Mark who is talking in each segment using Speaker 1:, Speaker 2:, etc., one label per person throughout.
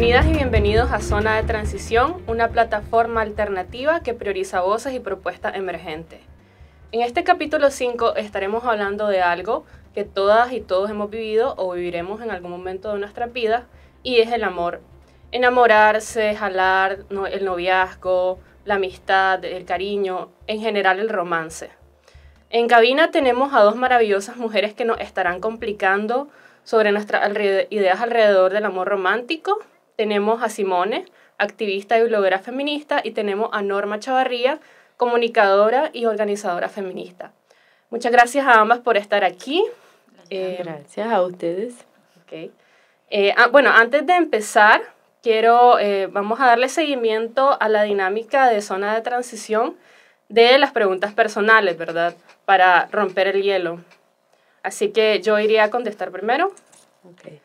Speaker 1: Bienvenidas y bienvenidos a Zona de Transición, una plataforma alternativa que prioriza voces y propuestas emergentes. En este capítulo 5 estaremos hablando de algo que todas y todos hemos vivido o viviremos en algún momento de nuestra vida y es el amor. Enamorarse, jalar, el noviazgo, la amistad, el cariño, en general el romance. En cabina tenemos a dos maravillosas mujeres que nos estarán complicando sobre nuestras ideas alrededor del amor romántico. Tenemos a Simone, activista y bloguera feminista, y tenemos a Norma Chavarría, comunicadora y organizadora feminista. Muchas gracias a ambas por estar aquí.
Speaker 2: gracias eh, a ustedes.
Speaker 1: Okay. Eh, ah, bueno, antes de empezar, quiero, eh, vamos a darle seguimiento a la dinámica de zona de transición de las preguntas personales, ¿verdad? Para romper el hielo. Así que yo iría a contestar primero.
Speaker 2: Okay.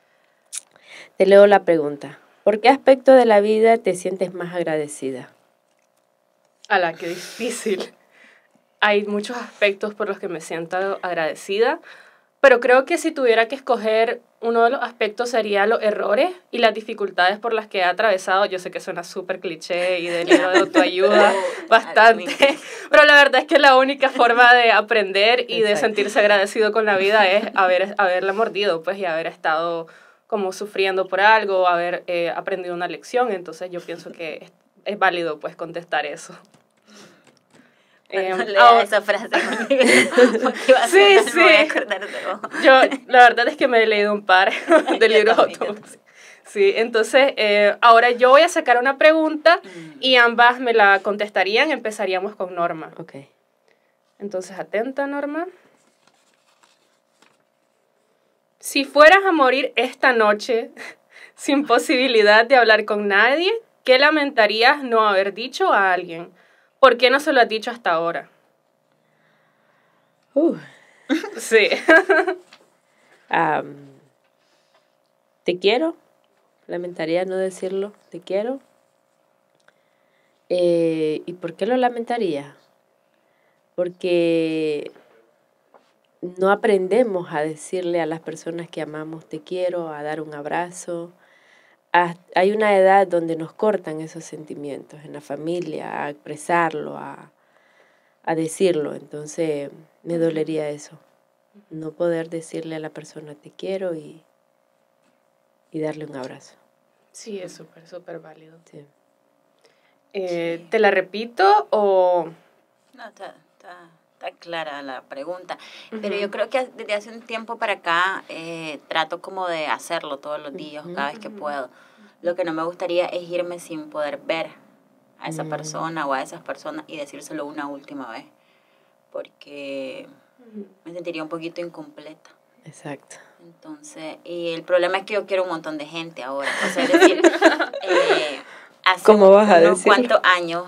Speaker 2: Te leo la pregunta. ¿Por qué aspecto de la vida te sientes más agradecida?
Speaker 1: la qué difícil. Hay muchos aspectos por los que me siento agradecida, pero creo que si tuviera que escoger uno de los aspectos sería los errores y las dificultades por las que he atravesado. Yo sé que suena súper cliché y de libro de autoayuda bastante, pero la verdad es que la única forma de aprender y de sentirse agradecido con la vida es haber, haberla mordido, pues, y haber estado como sufriendo por algo, haber eh, aprendido una lección. Entonces yo pienso que es, es válido, pues, contestar eso.
Speaker 3: Eh, esa frase sí,
Speaker 1: sí. Yo, la verdad es que me he leído un par de libros. Sí, entonces eh, ahora yo voy a sacar una pregunta mm. y ambas me la contestarían. Empezaríamos con Norma.
Speaker 2: Ok.
Speaker 1: Entonces, atenta, Norma. Si fueras a morir esta noche sin posibilidad de hablar con nadie, ¿qué lamentarías no haber dicho a alguien? ¿Por qué no se lo has dicho hasta ahora?
Speaker 2: Uh.
Speaker 1: Sí.
Speaker 2: te quiero. Lamentaría no decirlo. Te quiero. Eh, ¿Y por qué lo lamentaría? Porque no aprendemos a decirle a las personas que amamos te quiero, a dar un abrazo, hay una edad donde nos cortan esos sentimientos en la familia, a expresarlo, a, decirlo. Entonces me dolería eso, no poder decirle a la persona te quiero y, y darle un abrazo.
Speaker 1: Sí, es súper, súper válido. Eh, ¿Te la repito o...?
Speaker 3: No, está, clara la pregunta, pero yo creo que desde hace un tiempo para acá eh, trato como de hacerlo todos los días, cada vez que puedo. Lo que no me gustaría es irme sin poder ver a esa mm. persona o a esas personas y decírselo una última vez, porque me sentiría un poquito incompleta.
Speaker 2: Exacto.
Speaker 3: Entonces, y el problema es que yo quiero un montón de gente ahora. O sea, es decir, eh, hace
Speaker 2: ¿Cómo vas a
Speaker 3: unos cuantos años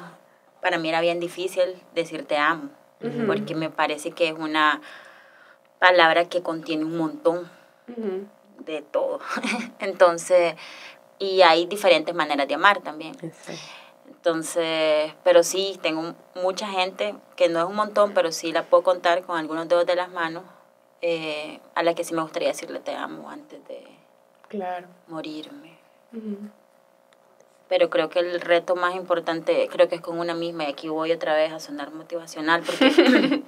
Speaker 3: para mí era bien difícil decir te amo, porque me parece que es una palabra que contiene un montón de todo. Entonces, y hay diferentes maneras de amar también. Entonces, pero sí, tengo mucha gente, que no es un montón, pero sí la puedo contar con algunos dedos de las manos, eh, a la que sí me gustaría decirle te amo antes de
Speaker 1: claro.
Speaker 3: morirme. Pero creo que el reto más importante, creo que es con una misma, y aquí voy otra vez a sonar motivacional, porque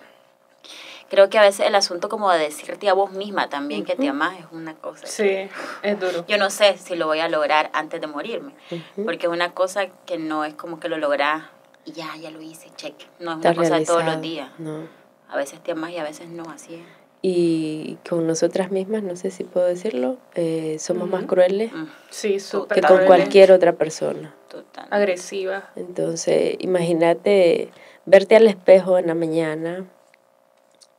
Speaker 3: creo que a veces el asunto como de decirte a vos misma también que te amas es una cosa.
Speaker 1: Sí, es duro.
Speaker 3: Yo no sé si lo voy a lograr antes de morirme, porque es una cosa que no es como que lo lográs y ya, ya lo hice, check. No es una cosa de todos los días.
Speaker 2: No.
Speaker 3: A veces te amas y a veces no, así es.
Speaker 2: Y con nosotras mismas, no sé si puedo decirlo, eh, somos más crueles
Speaker 1: sí,
Speaker 2: que con cualquier otra persona.
Speaker 1: Total. Agresiva.
Speaker 2: Entonces, imagínate verte al espejo en la mañana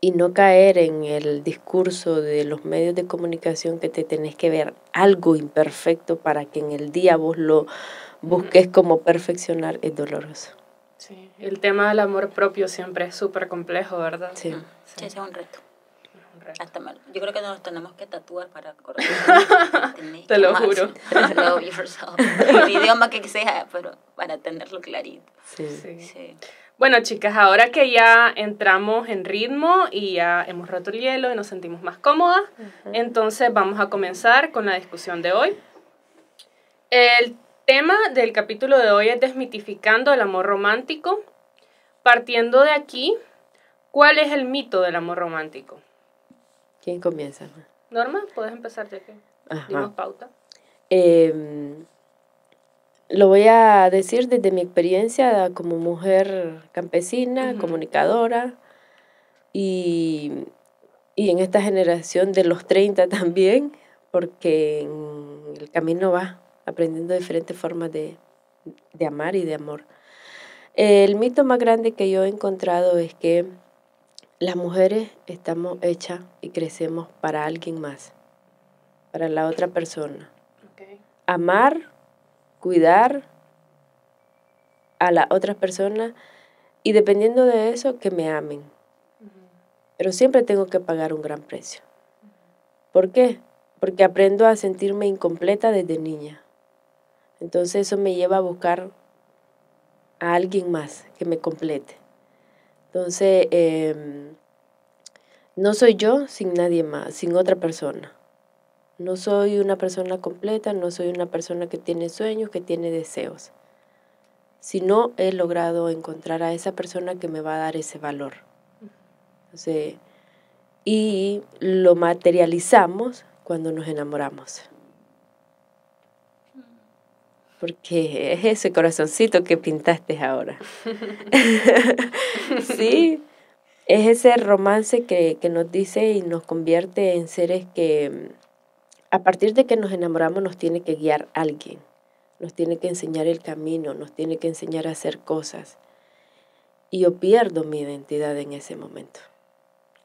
Speaker 2: y no caer en el discurso de los medios de comunicación que te tenés que ver algo imperfecto para que en el día vos lo busques como perfeccionar es doloroso.
Speaker 1: Sí, el tema del amor propio siempre es súper complejo, ¿verdad?
Speaker 2: Sí.
Speaker 3: sí. Es un reto. Hasta mal. Yo creo que nos tenemos que tatuar para
Speaker 1: Te lo juro.
Speaker 3: Love yourself. El idioma que sea, pero para tenerlo clarito.
Speaker 2: sí. sí.
Speaker 1: Bueno, chicas, ahora que ya entramos en ritmo y ya hemos roto el hielo y nos sentimos más cómodas, entonces vamos a comenzar con la discusión de hoy. El tema del capítulo de hoy es desmitificando el amor romántico. Partiendo de aquí, ¿cuál es el mito del amor romántico?
Speaker 2: ¿Quién comienza?
Speaker 1: Norma, puedes empezar de que dimos pauta.
Speaker 2: Em, lo voy a decir desde mi experiencia como mujer campesina, comunicadora y, y, en esta generación de los 30 también, porque en el camino va aprendiendo diferentes formas de, de amar y de amor. El mito más grande que yo he encontrado es que las mujeres estamos hechas y crecemos para alguien más, para la otra persona. Amar cuidar a la otra persona y dependiendo de eso, que me amen. Pero siempre tengo que pagar un gran precio. ¿Por qué? Porque aprendo a sentirme incompleta desde niña. Entonces eso me lleva a buscar a alguien más que me complete. Entonces, em, no soy yo sin nadie más, sin otra persona. No soy una persona completa, no soy una persona que tiene sueños, que tiene deseos. Si no he logrado encontrar a esa persona que me va a dar ese valor. y lo materializamos cuando nos enamoramos. Porque es ese corazoncito que pintaste ahora. sí, es ese romance que, que nos dice y nos convierte en seres que a partir de que nos enamoramos nos tiene que guiar alguien, nos tiene que enseñar el camino, nos tiene que enseñar a hacer cosas. Y yo pierdo mi identidad en ese momento.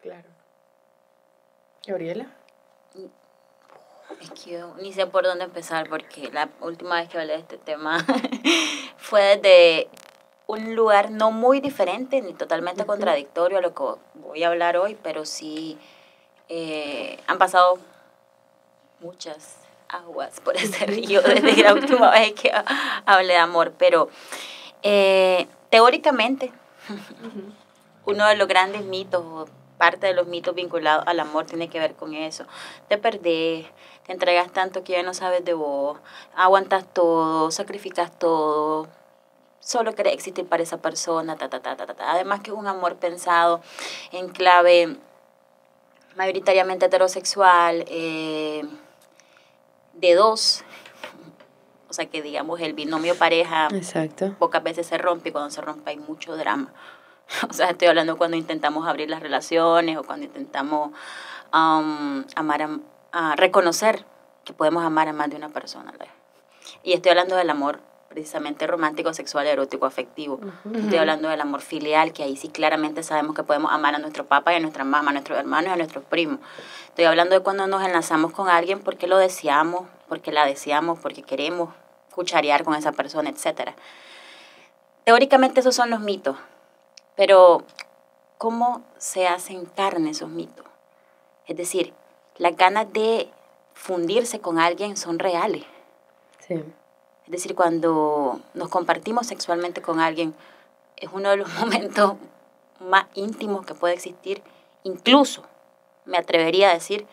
Speaker 1: Claro. Gabriela.
Speaker 3: Es que yo ni sé por dónde empezar porque la última vez que hablé de este tema fue desde un lugar no muy diferente ni totalmente contradictorio a lo que voy a hablar hoy, pero sí eh, han pasado muchas aguas por ese río desde la última vez que hablé de amor, pero eh, teóricamente uno de los grandes mitos, parte de los mitos vinculados al amor tiene que ver con eso. Te perdés, te entregas tanto que ya no sabes de vos, aguantas todo, sacrificas todo, solo querés existir para esa persona, ta, ta, ta, ta, ta. Además que es un amor pensado en clave mayoritariamente heterosexual, eh, de dos, o sea que digamos el binomio pareja
Speaker 2: Exacto.
Speaker 3: pocas veces se rompe y cuando se rompe hay mucho drama. O sea, estoy hablando cuando intentamos abrir las relaciones o cuando intentamos um, amar a, reconocer que podemos amar a más de una persona. Y estoy hablando del amor precisamente romántico, sexual, erótico, afectivo. Estoy hablando del amor filial, que ahí sí claramente sabemos que podemos amar a nuestro papá y a nuestra mamá, a nuestros hermanos y a nuestros primos. Estoy hablando de cuando nos enlazamos con alguien porque lo deseamos, porque la deseamos, porque queremos cucharear con esa persona, etc. Teóricamente esos son los mitos, pero ¿cómo se hacen carne esos mitos? Es decir, las ganas de fundirse con alguien son reales.
Speaker 2: Sí.
Speaker 3: Es decir, cuando nos compartimos sexualmente con alguien, es uno de los momentos más íntimos que puede existir. Incluso, me atrevería a decir,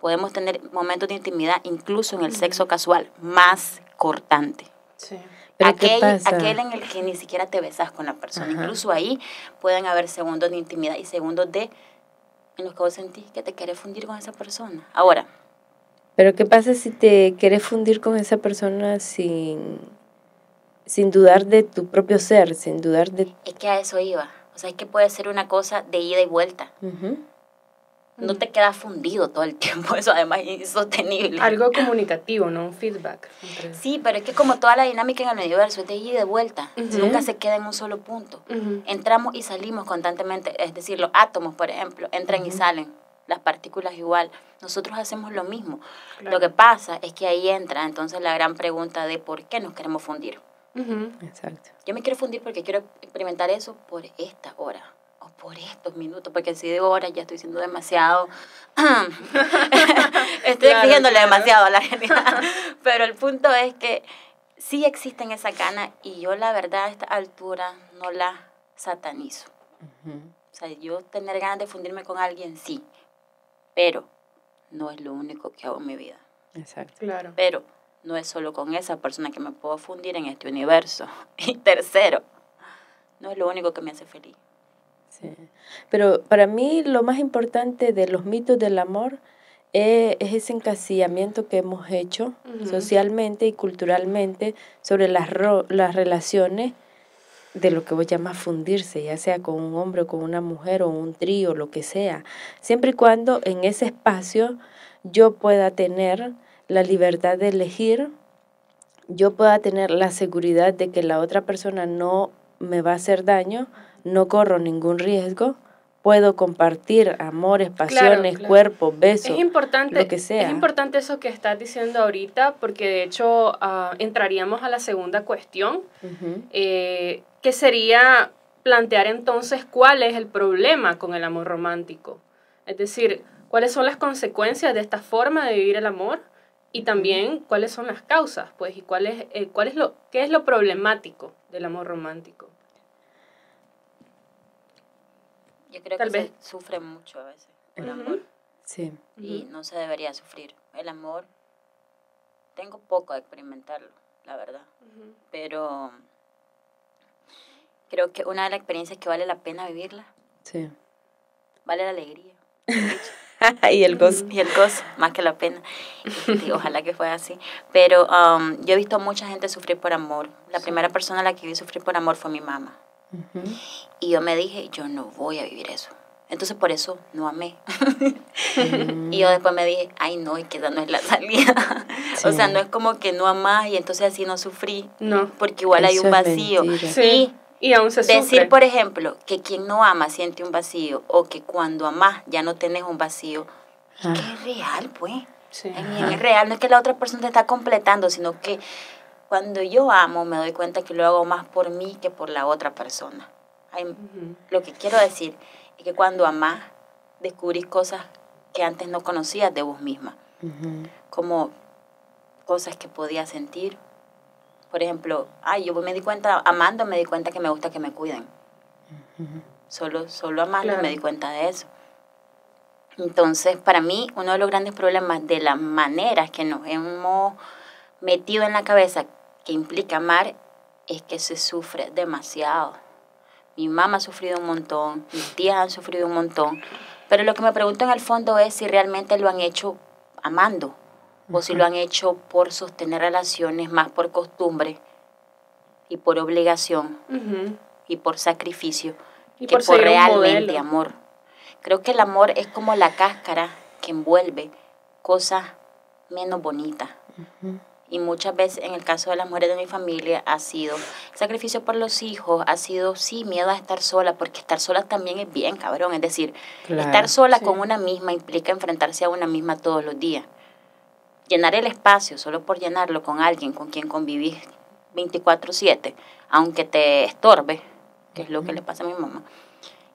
Speaker 3: podemos tener momentos de intimidad incluso en el sexo casual, más cortante.
Speaker 1: Sí.
Speaker 3: Aquel, aquel, en el que ni siquiera te besas con la persona. Incluso ahí pueden haber segundos de intimidad y segundos de en los que vos sentís que te querés fundir con esa persona. Ahora.
Speaker 2: Pero ¿qué pasa si te querés fundir con esa persona sin, sin dudar de tu propio ser, sin dudar de...
Speaker 3: Es que a eso iba. O sea, es que puede ser una cosa de ida y vuelta no te quedas fundido todo el tiempo, eso además es insostenible.
Speaker 1: Algo comunicativo, no un feedback.
Speaker 3: Sí, pero es que como toda la dinámica en el universo es de ida y de vuelta, nunca se queda en un solo punto. Entramos y salimos constantemente, es decir, los átomos, por ejemplo, entran y salen, las partículas igual. Nosotros hacemos lo mismo. Lo que pasa es que ahí entra entonces la gran pregunta de por qué nos queremos fundir.
Speaker 2: Exacto.
Speaker 3: Yo me quiero fundir porque quiero experimentar eso por esta hora por estos minutos, porque si digo ahora ya estoy siendo demasiado, estoy exigiéndole demasiado a la gente. Pero el punto es que sí existen esa ganas y yo la verdad a esta altura no la satanizo. O sea, yo tener ganas de fundirme con alguien, sí, pero no es lo único que hago en mi vida.
Speaker 2: Exacto.
Speaker 1: Claro.
Speaker 3: Pero no es solo con esa persona que me puedo fundir en este universo. Y tercero, no es lo único que me hace feliz.
Speaker 2: Sí. Pero para mí lo más importante de los mitos del amor es, ese encasillamiento que hemos hecho socialmente y culturalmente sobre las, las relaciones de lo que vos llamas fundirse, ya sea con un hombre o con una mujer o un trío, lo que sea, siempre y cuando en ese espacio yo pueda tener la libertad de elegir, yo pueda tener la seguridad de que la otra persona no me va a hacer daño, no corro ningún riesgo, puedo compartir amores, pasiones, cuerpo, besos, es importante, lo que sea.
Speaker 1: Es importante eso que estás diciendo ahorita, porque de hecho ah, entraríamos a la segunda cuestión, eh, que sería plantear entonces cuál es el problema con el amor romántico. Es decir, cuáles son las consecuencias de esta forma de vivir el amor y también cuáles son las causas, pues, y cuál es, eh, cuál es lo, qué es lo problemático del amor romántico.
Speaker 3: Yo creo que se sufre mucho a veces el amor. Sí. Y no se debería sufrir. El amor, tengo poco a experimentarlo, la verdad. Pero creo que una de las experiencias que vale la pena vivirla. Sí. Vale la alegría.
Speaker 2: y el gozo.
Speaker 3: Y el gozo, más que la pena. Y, ojalá que fuera así. Pero um, yo he visto a mucha gente sufrir por amor. La primera persona a la que vi sufrir por amor fue mi mamá. Y yo me dije, yo no voy a vivir eso. Entonces por eso no amé. y yo después me dije, ay no, y que esa no es la salida. o sea, no es como que no amás y entonces así no sufrí. No. Porque igual hay un vacío.
Speaker 1: Sí. Y, aún se
Speaker 3: decir, por ejemplo, que quien no ama siente un vacío o que cuando amás ya no tienes un vacío, es que es real, pues. Sí. Es real, no es que la otra persona te está completando, sino que cuando yo amo, me doy cuenta que lo hago más por mí que por la otra persona. Lo que quiero decir es que cuando amás, descubrís cosas que antes no conocías de vos misma. Como cosas que podías sentir. Por ejemplo, ay, yo me di cuenta, amando me di cuenta que me gusta que me cuiden. Solo, solo amando me di cuenta de eso. Entonces, para mí, uno de los grandes problemas de las maneras que nos hemos metido en la cabeza que implica amar es que se sufre demasiado. Mi mamá ha sufrido un montón, mis tías han sufrido un montón, pero lo que me pregunto en el fondo es si realmente lo han hecho amando o si lo han hecho por sostener relaciones más por costumbre y por obligación y por sacrificio y que por, realmente amor. Creo que el amor es como la cáscara que envuelve cosas menos bonitas y muchas veces en el caso de las mujeres de mi familia ha sido sacrificio por los hijos, ha sido sí miedo a estar sola, porque estar sola también es bien cabrón, es decir, estar sola con una misma implica enfrentarse a una misma todos los días. Llenar el espacio solo por llenarlo con alguien con quien convivís 24/7, aunque te estorbe, que es lo que le pasa a mi mamá,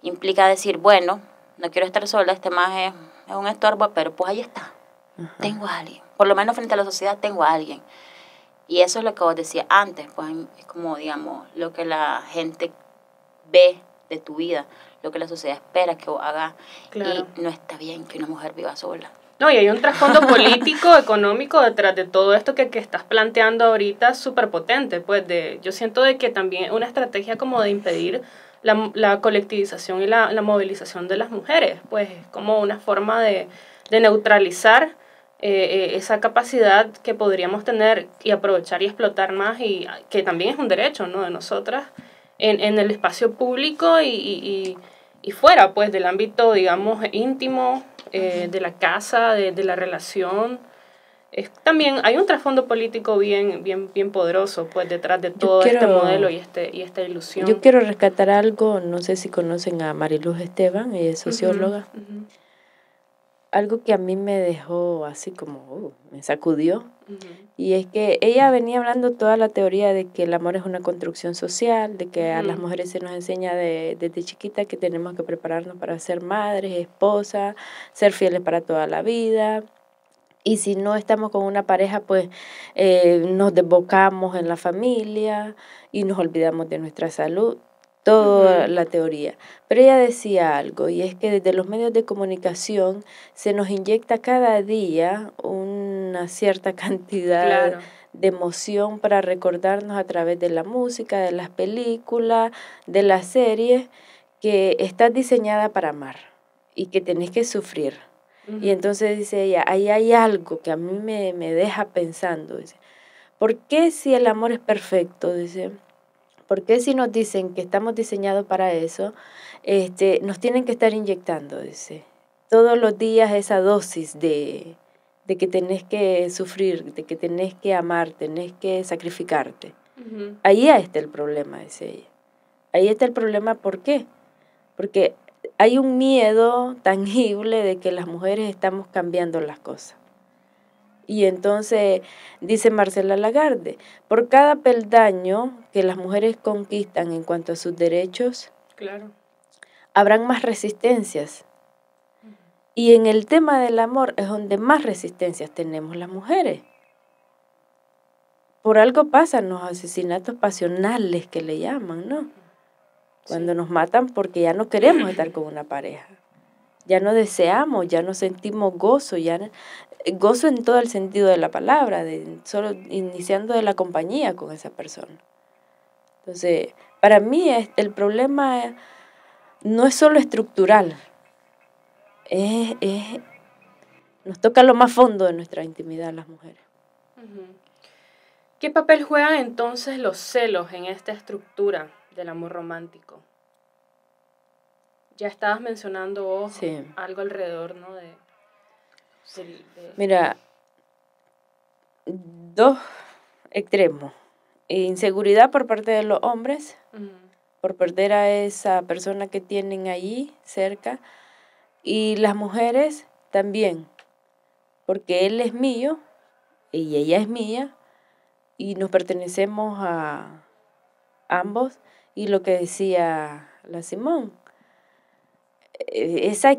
Speaker 3: implica decir, bueno, no quiero estar sola, este más es, es un estorbo, pero pues ahí está, tengo a alguien por lo menos frente a la sociedad tengo a alguien. Y eso es lo que vos decías antes, pues es como, digamos, lo que la gente ve de tu vida, lo que la sociedad espera que vos hagas. Y no está bien que una mujer viva sola.
Speaker 1: No, y hay un trasfondo político, económico detrás de todo esto que, que estás planteando ahorita súper potente. Pues de, yo siento de que también una estrategia como de impedir la, la colectivización y la, la, movilización de las mujeres, pues como una forma de, de neutralizar eh, eh, esa capacidad que podríamos tener y aprovechar y explotar más y que también es un derecho ¿no? de nosotras en, en el espacio público y, y, y, fuera pues del ámbito digamos íntimo eh, de la casa de, de la relación. Es, también hay un trasfondo político bien bien bien poderoso pues detrás de todo este modelo y este y esta ilusión.
Speaker 2: yo quiero rescatar algo no sé si conocen a Mariluz Esteban ella es socióloga algo que a mí me dejó así como, uh, me sacudió. Y es que ella venía hablando toda la teoría de que el amor es una construcción social, de que a las mujeres se nos enseña de, desde chiquita que tenemos que prepararnos para ser madres, esposas, ser fieles para toda la vida. Y si no estamos con una pareja, pues eh, nos desbocamos en la familia y nos olvidamos de nuestra salud toda la teoría. Pero ella decía algo, y es que desde los medios de comunicación se nos inyecta cada día una cierta cantidad de emoción para recordarnos a través de la música, de las películas, de las series, que estás diseñada para amar y que tenés que sufrir. Y entonces dice ella, ahí hay algo que a mí me, me deja pensando. Dice, ¿por qué si el amor es perfecto? Dice, ¿por qué si nos dicen que estamos diseñados para eso, este, nos tienen que estar inyectando? Dice, todos los días esa dosis de, de que tenés que sufrir, de que tenés que amar, tenés que sacrificarte. Ahí está el problema, dice ella. Ahí está el problema, ¿por qué? Porque hay un miedo tangible de que las mujeres estamos cambiando las cosas. Y entonces dice Marcela Lagarde, por cada peldaño que las mujeres conquistan en cuanto a sus derechos,
Speaker 1: claro.
Speaker 2: habrán más resistencias. Y en el tema del amor es donde más resistencias tenemos las mujeres. Por algo pasan los asesinatos pasionales que le llaman, ¿no? Cuando nos matan porque ya no queremos estar con una pareja. Ya no deseamos, ya no sentimos gozo, ya gozo en todo el sentido de la palabra, de solo iniciando de la compañía con esa persona. Entonces, para mí el problema no es solo estructural, es, nos toca lo más fondo de nuestra intimidad las mujeres.
Speaker 1: ¿Qué papel juegan entonces los celos en esta estructura? del amor romántico. Ya estabas mencionando algo alrededor, ¿no? De,
Speaker 2: Mira, dos extremos. Inseguridad por parte de los hombres, por perder a esa persona que tienen allí cerca, y las mujeres también, porque él es mío y ella es mía, y nos pertenecemos a ambos. Y lo que decía la Simón, e, ese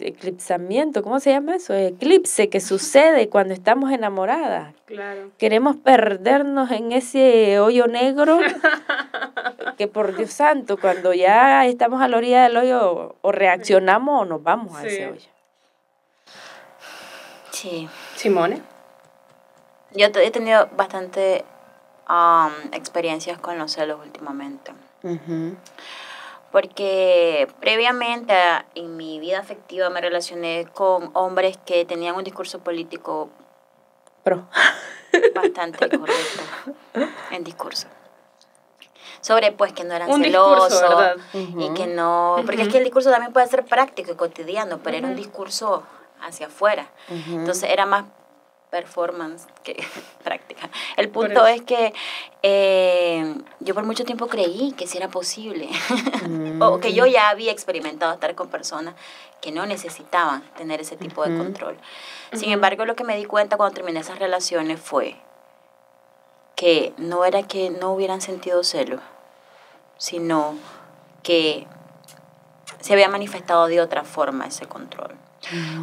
Speaker 2: eclipsamiento, ¿cómo se llama eso? Eclipse que sucede cuando estamos enamoradas.
Speaker 1: Claro.
Speaker 2: Queremos perdernos en ese hoyo negro que por Dios santo, cuando ya estamos a la orilla del hoyo, o reaccionamos o nos vamos a ese hoyo.
Speaker 3: Sí.
Speaker 1: Simone.
Speaker 3: Yo he tenido bastante experiencias con los celos últimamente. Porque previamente en mi vida afectiva me relacioné con hombres que tenían un discurso político
Speaker 2: Pro.
Speaker 3: bastante correcto en discurso. Sobre pues que no eran celosos y que no, porque es que el discurso también puede ser práctico y cotidiano, pero era un discurso hacia afuera. Entonces era más performance que práctica. El punto es que eh, yo por mucho tiempo creí que sí era posible, o que yo ya había experimentado estar con personas que no necesitaban tener ese tipo de control. Sin embargo, lo que me di cuenta cuando terminé esas relaciones fue que no era que no hubieran sentido celos, sino que se había manifestado de otra forma ese control.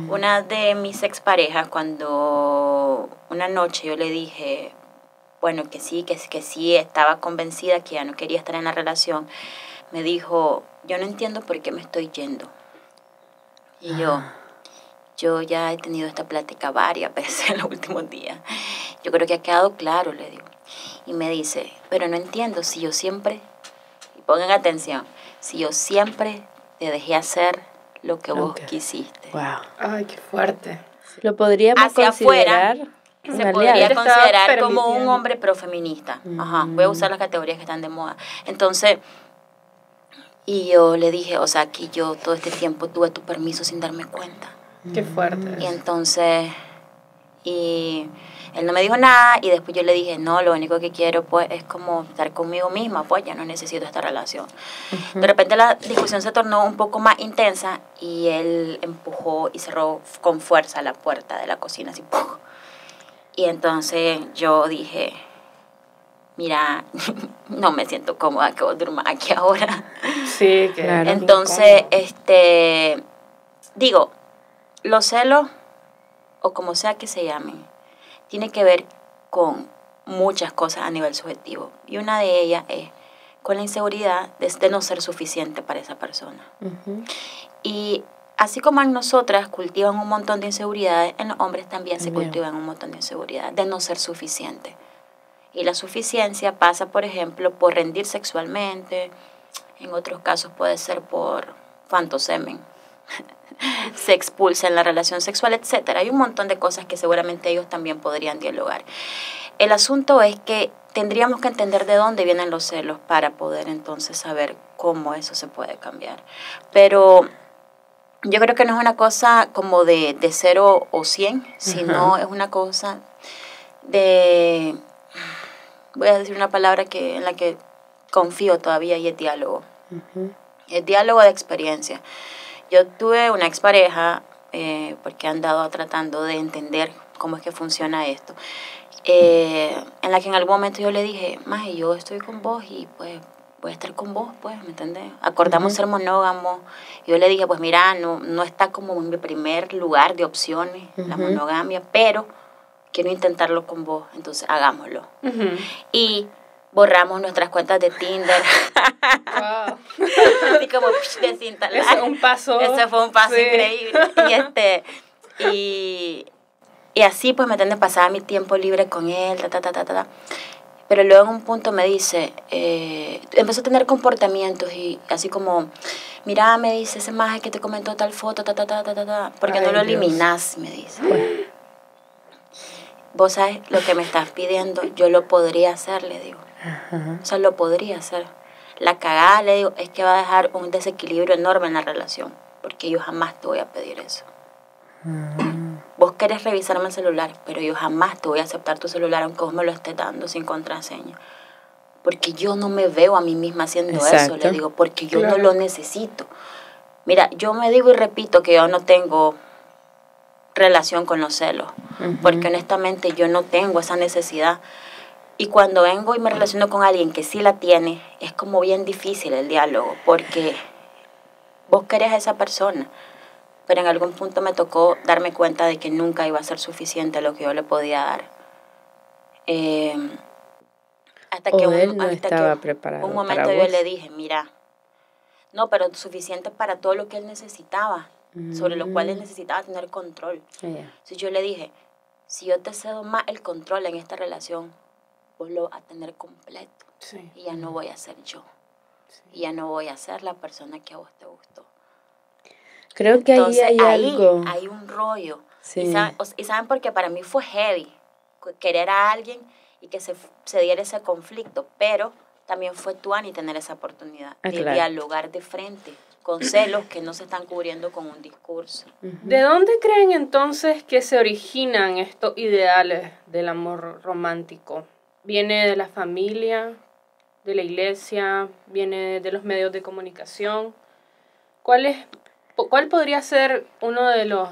Speaker 3: Una de mis exparejas, cuando una noche yo le dije, bueno, que sí, que, que sí, estaba convencida que ya no quería estar en la relación, me dijo, yo no entiendo por qué me estoy yendo. Y yo, ah. yo ya he tenido esta plática varias veces en los últimos días. Yo creo que ha quedado claro, le digo. Y me dice, pero no entiendo si yo siempre, y pongan atención, si yo siempre te dejé hacer lo que vos quisiste.
Speaker 2: Wow.
Speaker 1: Ay, qué fuerte.
Speaker 2: Lo podríamos
Speaker 3: Hacia
Speaker 2: considerar
Speaker 3: afuera, se podría considerar como un hombre profeminista. Ajá, voy a usar las categorías que están de moda. Entonces, y yo le dije, o sea, que yo todo este tiempo tuve tu permiso sin darme cuenta.
Speaker 1: Qué fuerte.
Speaker 3: Y entonces, y él no me dijo nada y después yo le dije, no, lo único que quiero pues es como estar conmigo misma, pues ya no necesito esta relación. De repente la discusión se tornó un poco más intensa y él empujó y cerró con fuerza la puerta de la cocina, así. Y entonces yo dije, mira, no me siento cómoda que vos durmas aquí ahora.
Speaker 1: Sí, claro.
Speaker 3: Entonces, este, digo, los celos, o como sea que se llamen, tiene que ver con muchas cosas a nivel subjetivo. Y una de ellas es con la inseguridad de, no ser suficiente para esa persona. Y así como en nosotras cultivan un montón de inseguridades, en los hombres también se cultivan un montón de inseguridades, de no ser suficiente. Y la suficiencia pasa, por ejemplo, por rendir sexualmente, en otros casos puede ser por fantosemen, se expulsa en la relación sexual, etc. Hay un montón de cosas que seguramente ellos también podrían dialogar. El asunto es que tendríamos que entender de dónde vienen los celos para poder entonces saber cómo eso se puede cambiar. Pero yo creo que no es una cosa como de, de 0 o 100, sino es una cosa de, voy a decir una palabra que, en la que confío todavía y es diálogo. Es diálogo de experiencia. Yo tuve una expareja, eh, porque he andado tratando de entender cómo es que funciona esto, eh, en la que en algún momento yo le dije, más yo estoy con vos y pues voy a estar con vos, pues, ¿me entendés? Acordamos ser monógamos. Yo le dije, pues mira, no, no está como en mi primer lugar de opciones la monogamia, pero quiero intentarlo con vos, entonces hagámoslo. Y borramos nuestras cuentas de Tinder. Wow. Así como desinstalar.
Speaker 1: Fue un paso.
Speaker 3: Ese fue un paso increíble. Y este y, y así pues me entiendes pasaba mi tiempo libre con él, ta ta ta ta ta. Pero luego en un punto me dice, eh, empezó a tener comportamientos y así como, mira, me dice ese maje que te comentó tal foto, ta ta ta ta ta, ta porque no lo eliminas, me dice. Vos sabes lo que me estás pidiendo, yo lo podría hacer, le digo. O sea, lo podría hacer. La cagada, le digo, es que va a dejar un desequilibrio enorme en la relación, porque yo jamás te voy a pedir eso. Vos querés revisarme el celular, pero yo jamás te voy a aceptar tu celular aunque vos me lo estés dando sin contraseña. Porque yo no me veo a mí misma haciendo eso, le digo, porque yo no lo necesito. Mira, yo me digo y repito que yo no tengo relación con los celos, porque honestamente yo no tengo esa necesidad. Y cuando vengo y me relaciono con alguien que sí la tiene, es como bien difícil el diálogo, porque vos querés a esa persona, pero en algún punto me tocó darme cuenta de que nunca iba a ser suficiente lo que yo le podía dar. Eh, hasta que, un,
Speaker 2: no estaba preparado
Speaker 3: un momento yo le dije, mira, no, pero suficiente para todo lo que él necesitaba, sobre lo cual él mm. necesitaba tener control. Entonces yo le dije, si yo te cedo más el control en esta relación, lo vas a tener completo. Y ya no voy a ser yo. Y ya no voy a ser la persona que a vos te gustó.
Speaker 2: Creo que ahí hay algo.
Speaker 3: Hay un rollo. Y, saben, y, saben, porque para mí fue heavy querer a alguien y que se, se diera ese conflicto, pero también fue tú, Ani, tener esa oportunidad ah, de dialogar de frente con celos que no se están cubriendo con un discurso.
Speaker 1: ¿De dónde creen entonces que se originan estos ideales del amor romántico? ¿Viene de la familia, de la iglesia, viene de los medios de comunicación? ¿Cuál es ¿Cuál podría ser uno de los,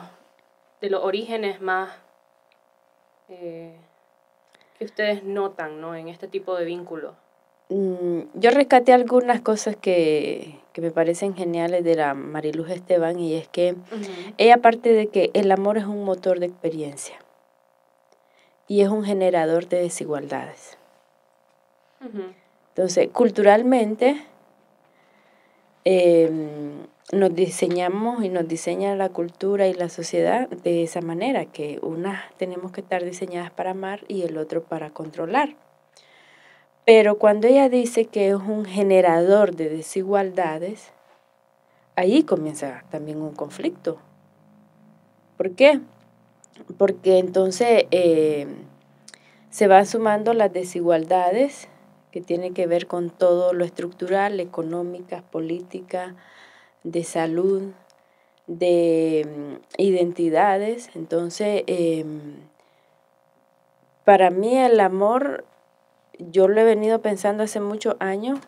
Speaker 1: de los orígenes más eh, que ustedes notan ¿no? en este tipo de vínculos?
Speaker 2: Mm, yo rescaté algunas cosas que, me parecen geniales de la Mariluz Esteban y es que ella parte de que el amor es un motor de experiencia y es un generador de desigualdades. Entonces, culturalmente, em, nos diseñamos y nos diseña la cultura y la sociedad de esa manera, que unas tenemos que estar diseñadas para amar y el otro para controlar. Pero cuando ella dice que es un generador de desigualdades, ahí comienza también un conflicto. ¿Por qué? Porque entonces eh, se van sumando las desigualdades que tienen que ver con todo lo estructural, económicas, políticas, de salud, de mm, identidades. Entonces, em, para mí el amor, yo lo he venido pensando hace muchos años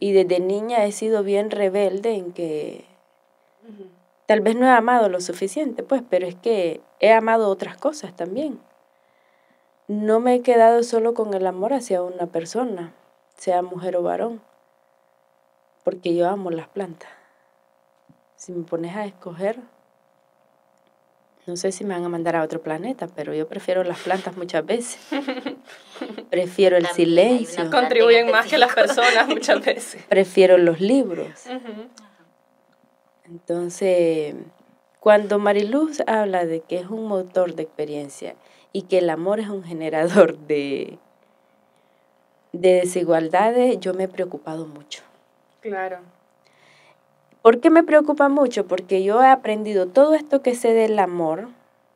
Speaker 2: y desde niña he sido bien rebelde en que tal vez no he amado lo suficiente, pues, pero es que he amado otras cosas también. No me he quedado solo con el amor hacia una persona, sea mujer o varón, porque yo amo las plantas si me pones a escoger, no sé si me van a mandar a otro planeta, pero yo prefiero las plantas muchas veces. prefiero el silencio.
Speaker 1: Contribuyen más que las personas muchas veces.
Speaker 2: Prefiero los libros. Entonces, Cuando Mariluz habla de que es un motor de experiencia y que el amor es un generador de, de desigualdades, yo me he preocupado mucho.
Speaker 1: Claro.
Speaker 2: ¿Por qué me preocupa mucho? Porque yo he aprendido todo esto que sé del amor,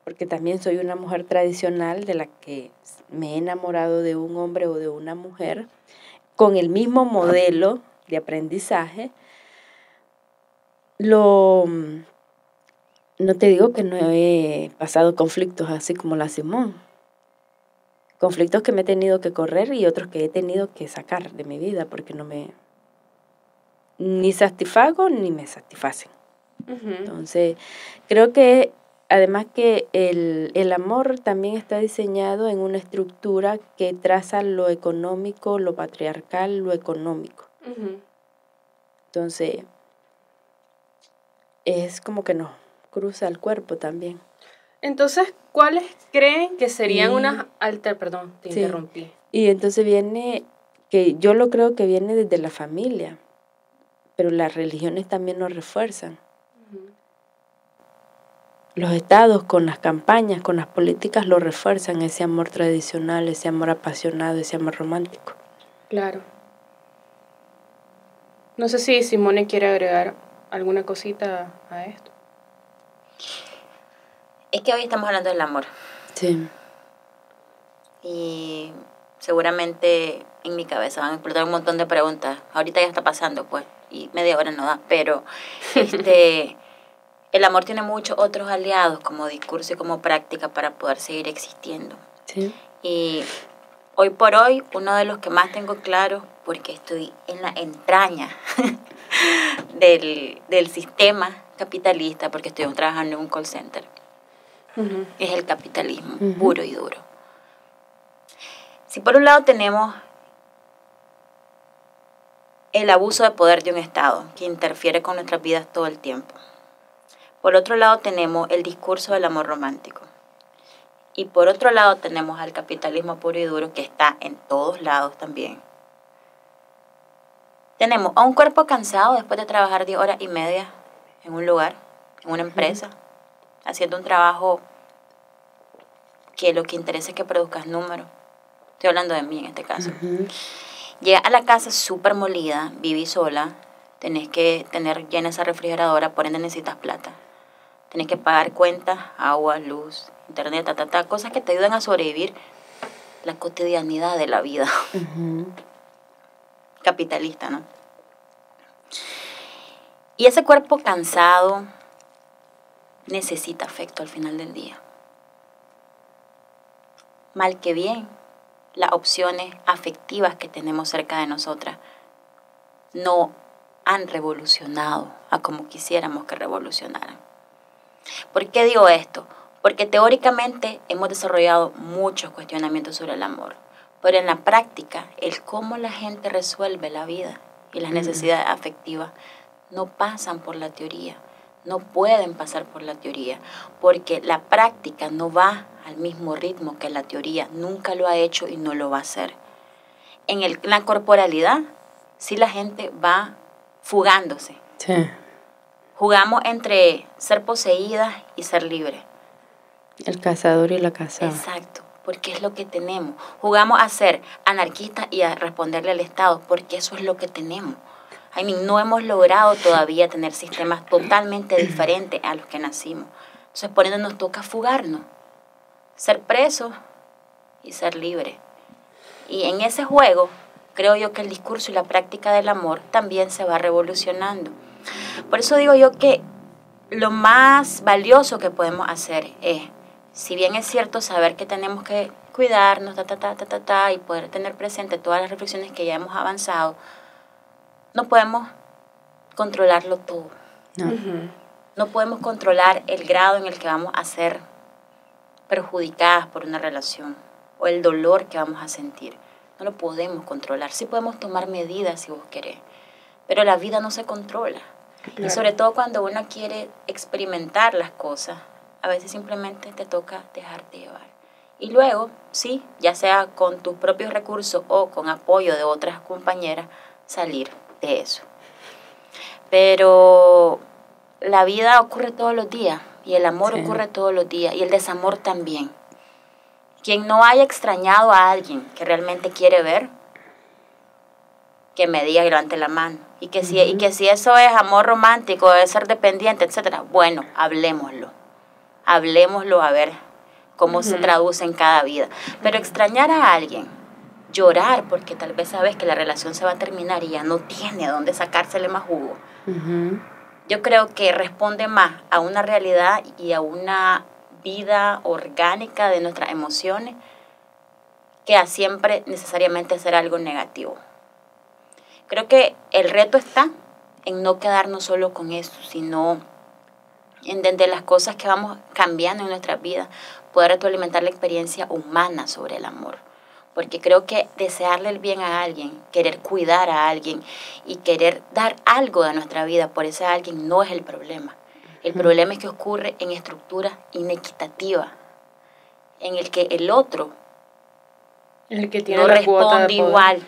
Speaker 2: porque también soy una mujer tradicional de la que me he enamorado de un hombre o de una mujer, con el mismo modelo de aprendizaje. Lo, no te digo que no he pasado conflictos así como la Simón. Conflictos que me he tenido que correr y otros que he tenido que sacar de mi vida porque no me, ni satisfago ni me satisfacen. Entonces, creo que además que el, el, amor también está diseñado en una estructura que traza lo económico, lo patriarcal, lo económico. Entonces, es como que no, cruza el cuerpo también.
Speaker 1: Entonces, ¿cuáles creen que serían unas alter, perdón, te interrumpí.
Speaker 2: Y entonces viene que yo lo creo que viene desde la familia pero las religiones también nos refuerzan. Los estados con las campañas, con las políticas, lo refuerzan ese amor tradicional, ese amor apasionado, ese amor romántico.
Speaker 1: Claro. No sé si Simone quiere agregar alguna cosita a esto.
Speaker 3: Es que hoy estamos hablando del amor.
Speaker 2: Sí.
Speaker 3: Y seguramente en mi cabeza van a explotar un montón de preguntas. Ahorita ya está pasando, pues y media hora no da, pero este, el amor tiene muchos otros aliados como discurso y como práctica para poder seguir existiendo. Y hoy por hoy, uno de los que más tengo claro, porque estoy en la entraña del, sistema capitalista, porque estoy trabajando en un call center, es el capitalismo puro y duro. Si por un lado tenemos el abuso de poder de un Estado que interfiere con nuestras vidas todo el tiempo. Por otro lado tenemos el discurso del amor romántico. Y por otro lado tenemos al capitalismo puro y duro que está en todos lados también. Tenemos a un cuerpo cansado después de trabajar 10 horas y media en un lugar, en una empresa, haciendo un trabajo que lo que interesa es que produzcas números. Estoy hablando de mí en este caso. Llega a la casa súper molida, viví sola, tenés que tener llena esa refrigeradora, por ende necesitas plata. Tenés que pagar cuentas, agua, luz, internet, ta, ta, ta, cosas que te ayudan a sobrevivir la cotidianidad de la vida. Capitalista, ¿no? Y ese cuerpo cansado necesita afecto al final del día. Mal que bien, las opciones afectivas que tenemos cerca de nosotras no han revolucionado a como quisiéramos que revolucionaran. ¿Por qué digo esto? Porque teóricamente hemos desarrollado muchos cuestionamientos sobre el amor, pero en la práctica el cómo la gente resuelve la vida y las necesidades afectivas no pasan por la teoría, no pueden pasar por la teoría, porque la práctica no va al mismo ritmo que la teoría, nunca lo ha hecho y no lo va a hacer. En el, la corporalidad, sí la gente va fugándose. Jugamos entre ser poseída y ser libre.
Speaker 2: El cazador y la cazada.
Speaker 3: Exacto, porque es lo que tenemos. Jugamos a ser anarquistas y a responderle al Estado, porque eso es lo que tenemos. I no hemos logrado todavía tener sistemas totalmente diferentes a los que nacimos. Entonces, por eso nos toca fugarnos, ser presos y ser libres. Y en ese juego, creo yo que el discurso y la práctica del amor también se va revolucionando. Por eso digo yo que lo más valioso que podemos hacer es, si bien es cierto saber que tenemos que cuidarnos, ta, ta, ta, ta, ta, ta, y poder tener presente todas las reflexiones que ya hemos avanzado, no podemos controlarlo todo. No. podemos controlar el grado en el que vamos a ser perjudicadas por una relación o el dolor que vamos a sentir. No lo podemos controlar. Sí podemos tomar medidas si vos querés, pero la vida no se controla. Y sobre todo cuando uno quiere experimentar las cosas, a veces simplemente te toca dejarte llevar. Y luego, sí, ya sea con tus propios recursos o con apoyo de otras compañeras, salir de eso. Pero la vida ocurre todos los días y el amor ocurre todos los días y el desamor también. Quien no haya extrañado a alguien que realmente quiere ver, que me diga y levante la mano. Y que, si, y que si eso es amor romántico, es ser dependiente, etcétera, bueno, hablemoslo. Hablemoslo a ver cómo se traduce en cada vida. Pero extrañar a alguien, llorar porque tal vez sabes que la relación se va a terminar y ya no tiene a dónde sacársele más jugo. Yo creo que responde más a una realidad y a una vida orgánica de nuestras emociones que a siempre necesariamente hacer algo negativo. Creo que el reto está en no quedarnos solo con eso, sino entender las cosas que vamos cambiando en nuestra vida, poder retroalimentar la experiencia humana sobre el amor. Porque creo que desearle el bien a alguien, querer cuidar a alguien y querer dar algo de nuestra vida por ese alguien no es el problema. El problema es que ocurre en estructuras inequitativas, en el que el otro
Speaker 1: el que tiene
Speaker 3: no responde igual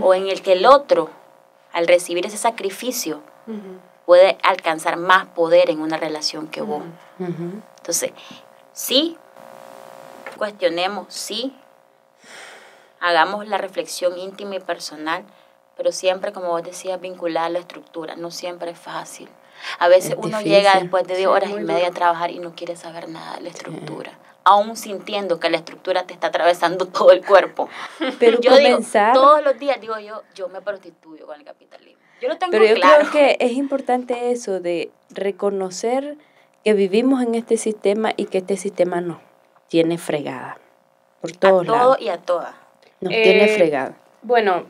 Speaker 3: o en el que el otro, al recibir ese sacrificio, puede alcanzar más poder en una relación que vos. Entonces, sí, cuestionemos, sí, hagamos la reflexión íntima y personal, pero siempre, como vos decías, vincular la estructura. No siempre es fácil. A veces uno llega después de 10 horas y media a trabajar y no quiere saber nada de la estructura aún sintiendo que la estructura te está atravesando todo el cuerpo. Pero yo comenzar, digo, todos los días digo yo, yo me prostituyo con el capitalismo. Yo lo tengo
Speaker 2: Pero yo creo que es importante eso de reconocer que vivimos en este sistema y que este sistema no tiene fregada. Por todos
Speaker 3: a todo y a todas.
Speaker 2: Nos tiene eh, fregada.
Speaker 1: Bueno,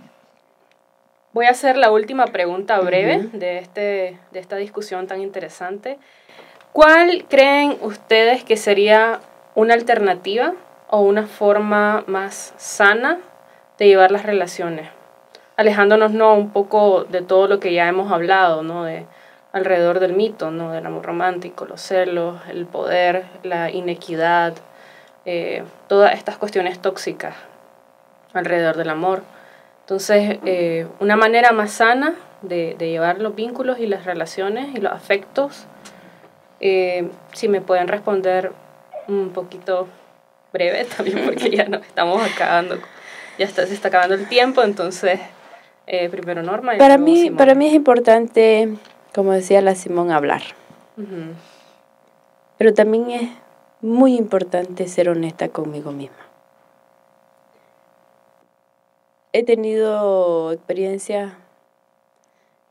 Speaker 1: voy a hacer la última pregunta breve de, este, de esta discusión tan interesante. ¿Cuál creen ustedes que sería una alternativa o una forma más sana de llevar las relaciones, alejándonos no un poco de todo lo que ya hemos hablado, ¿no? de alrededor del mito, ¿no? del amor romántico, los celos, el poder, la inequidad, eh, todas estas cuestiones tóxicas alrededor del amor. Entonces, eh, una manera más sana de, llevar los vínculos y las relaciones y los afectos, eh, si me pueden responder un poquito breve también porque ya nos estamos acabando, ya está, se está acabando el tiempo, entonces eh, primero Norma.
Speaker 2: para, mí, para mí es importante, como decía la Simón, hablar. Pero también es muy importante ser honesta conmigo misma. He tenido experiencia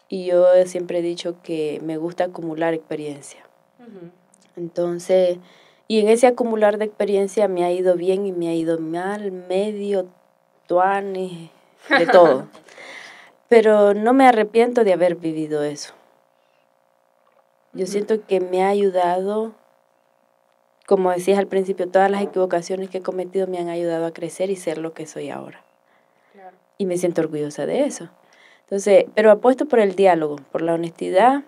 Speaker 2: y yo siempre he dicho que me gusta acumular experiencia. Entonces, y en ese acumular de experiencia me ha ido bien y me ha ido mal, medio, tuane, de todo. Pero no me arrepiento de haber vivido eso. Yo siento que me ha ayudado, como decías al principio, todas las equivocaciones que he cometido me han ayudado a crecer y ser lo que soy ahora. Y me siento orgullosa de eso. Entonces, pero apuesto por el diálogo, por la honestidad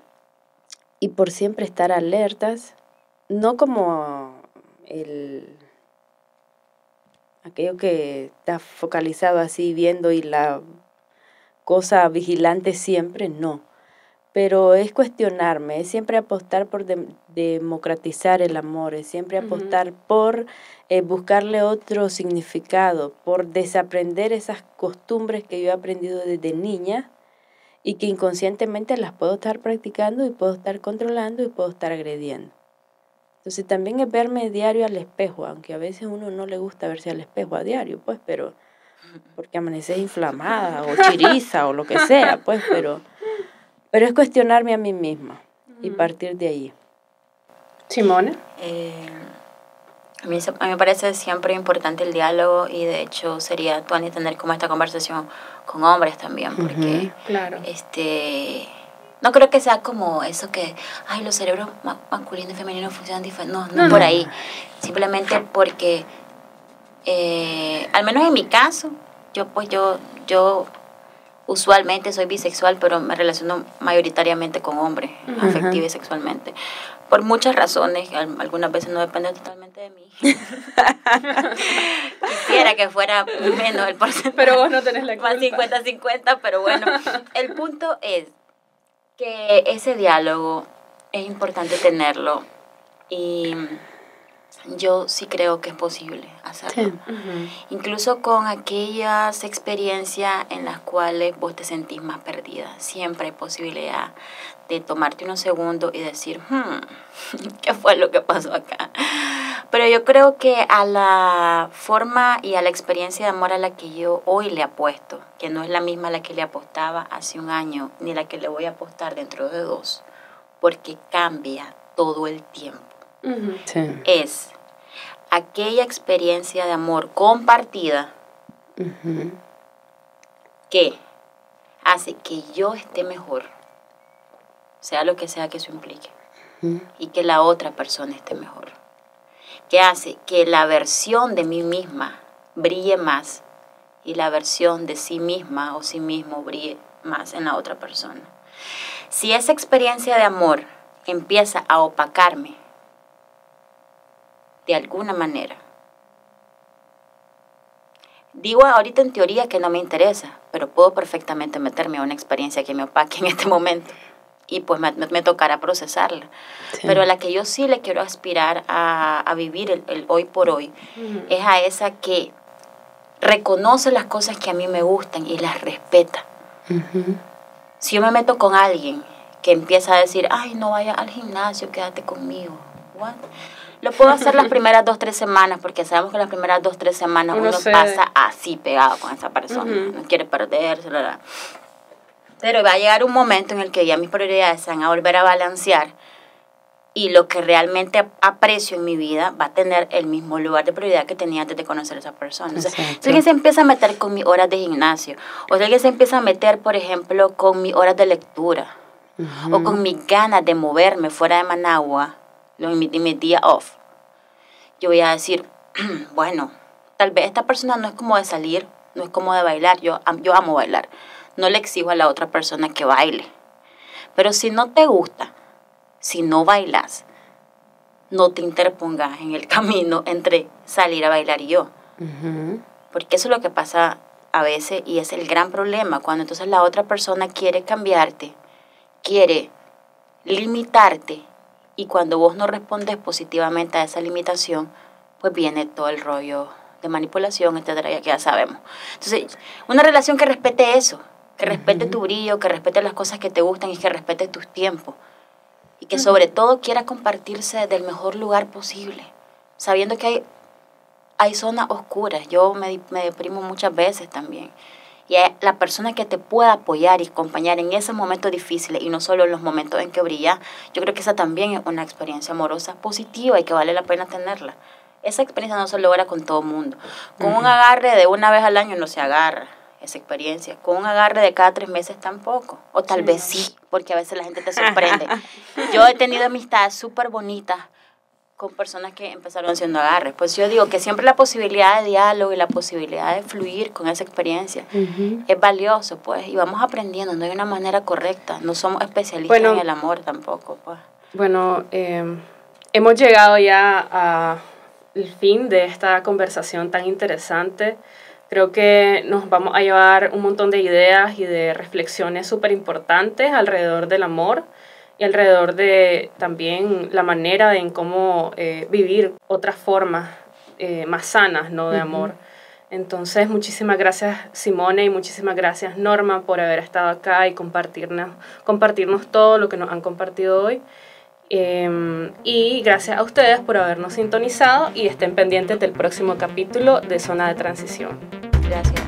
Speaker 2: y por siempre estar alertas no como el aquello que está focalizado así viendo y la cosa vigilante siempre, no. Pero es cuestionarme, es siempre apostar por democratizar el amor, es siempre apostar por eh, buscarle otro significado, por desaprender esas costumbres que yo he aprendido desde niña y que inconscientemente las puedo estar practicando y puedo estar controlando y puedo estar agrediendo. Entonces también es verme diario al espejo, aunque a veces uno no le gusta verse al espejo a diario, pues, pero porque amaneces inflamada o chiriza o lo que sea, pues, pero, pero es cuestionarme a mí misma y partir de ahí.
Speaker 1: Simone.
Speaker 3: Eh, a, mí, a mí me parece siempre importante el diálogo y de hecho sería tú tener como esta conversación con hombres también, porque
Speaker 1: claro.
Speaker 3: este no creo que sea como eso que, ay, los cerebros masculino y femenino funcionan diferente. No, no, por ahí. Simplemente porque, eh, al menos en mi caso, yo pues yo, yo usualmente soy bisexual, pero me relaciono mayoritariamente con hombres, afectiva y sexualmente. Por muchas razones, algunas veces no depende totalmente de mí. Quisiera que fuera menos el porcentaje.
Speaker 1: Pero vos no tenés la culpa.
Speaker 3: Más 50-50, pero bueno, el punto es que ese diálogo es importante tenerlo Y yo sí creo que es posible hacerlo. Incluso con aquellas experiencias en las cuales vos te sentís más perdida, siempre hay posibilidad de tomarte unos segundos y decir, hmm, ¿qué fue lo que pasó acá? Pero yo creo que a la forma y a la experiencia de amor a la que yo hoy le apuesto, que no es la misma a la que le apostaba hace un año, ni la que le voy a apostar dentro de dos, porque cambia todo el tiempo. Es aquella experiencia de amor compartida que hace que yo esté mejor, sea lo que sea que eso implique, y que la otra persona esté mejor, que hace que la versión de mí misma brille más y la versión de sí misma o sí mismo brille más en la otra persona. Si esa experiencia de amor empieza a opacarme, de alguna manera. Digo ahorita en teoría que no me interesa, pero puedo perfectamente meterme a una experiencia que me opaque en este momento y pues me, me, tocará procesarla. Pero a la que yo sí le quiero aspirar a, vivir el, hoy por hoy es a esa que reconoce las cosas que a mí me gustan y las respeta. Si yo me meto con alguien que empieza a decir, ay, no vaya al gimnasio, quédate conmigo. What? Lo puedo hacer las primeras dos, tres semanas, porque sabemos que las primeras dos, tres semanas uno, pasa así pegado con esa persona, no quiere perderse, Pero va a llegar un momento en el que ya mis prioridades se van a volver a balancear y lo que realmente aprecio en mi vida va a tener el mismo lugar de prioridad que tenía antes de conocer a esa persona. si alguien se empieza a meter con mis horas de gimnasio, o si alguien se empieza a meter, por ejemplo, con mis horas de lectura, o con mis ganas de moverme fuera de Managua, lo mi, mi día off, yo voy a decir, bueno, tal vez esta persona no es como de salir, no es como de bailar, yo, yo amo bailar, no le exijo a la otra persona que baile. Pero si no te gusta, si no bailas, no te interpongas en el camino entre salir a bailar y yo. Porque eso es lo que pasa a veces y es el gran problema, cuando entonces la otra persona quiere cambiarte, quiere limitarte y cuando vos no respondes positivamente a esa limitación, pues viene todo el rollo de manipulación, etcétera, ya que ya sabemos. Entonces, una relación que respete eso, que respete tu brillo, que respete las cosas que te gustan y que respete tus tiempos. Y que sobre todo quiera compartirse del mejor lugar posible, sabiendo que hay, hay zonas oscuras. Yo me, me deprimo muchas veces también y la persona que te pueda apoyar y acompañar en esos momentos difíciles y no solo en los momentos en que brilla, yo creo que esa también es una experiencia amorosa positiva y que vale la pena tenerla. Esa experiencia no se logra con todo el mundo. Con un agarre de una vez al año no se agarra esa experiencia. Con un agarre de cada tres meses tampoco. O tal vez sí, porque a veces la gente te sorprende. Yo he tenido amistades súper bonitas con personas que empezaron haciendo agarres. Pues yo digo que siempre la posibilidad de diálogo y la posibilidad de fluir con esa experiencia es valioso, pues, y vamos aprendiendo, no hay una manera correcta, no somos especialistas en el amor tampoco, pues.
Speaker 1: Bueno, em, hemos llegado ya al fin de esta conversación tan interesante. Creo que nos vamos a llevar un montón de ideas y de reflexiones súper importantes alrededor del amor y alrededor de también la manera en cómo eh, vivir otras formas eh, más sanas ¿no? de amor. Entonces, muchísimas gracias Simone y muchísimas gracias Norma por haber estado acá y compartirnos, compartirnos todo lo que nos han compartido hoy. Em, y gracias a ustedes por habernos sintonizado y estén pendientes del próximo capítulo de Zona de Transición.
Speaker 3: Gracias.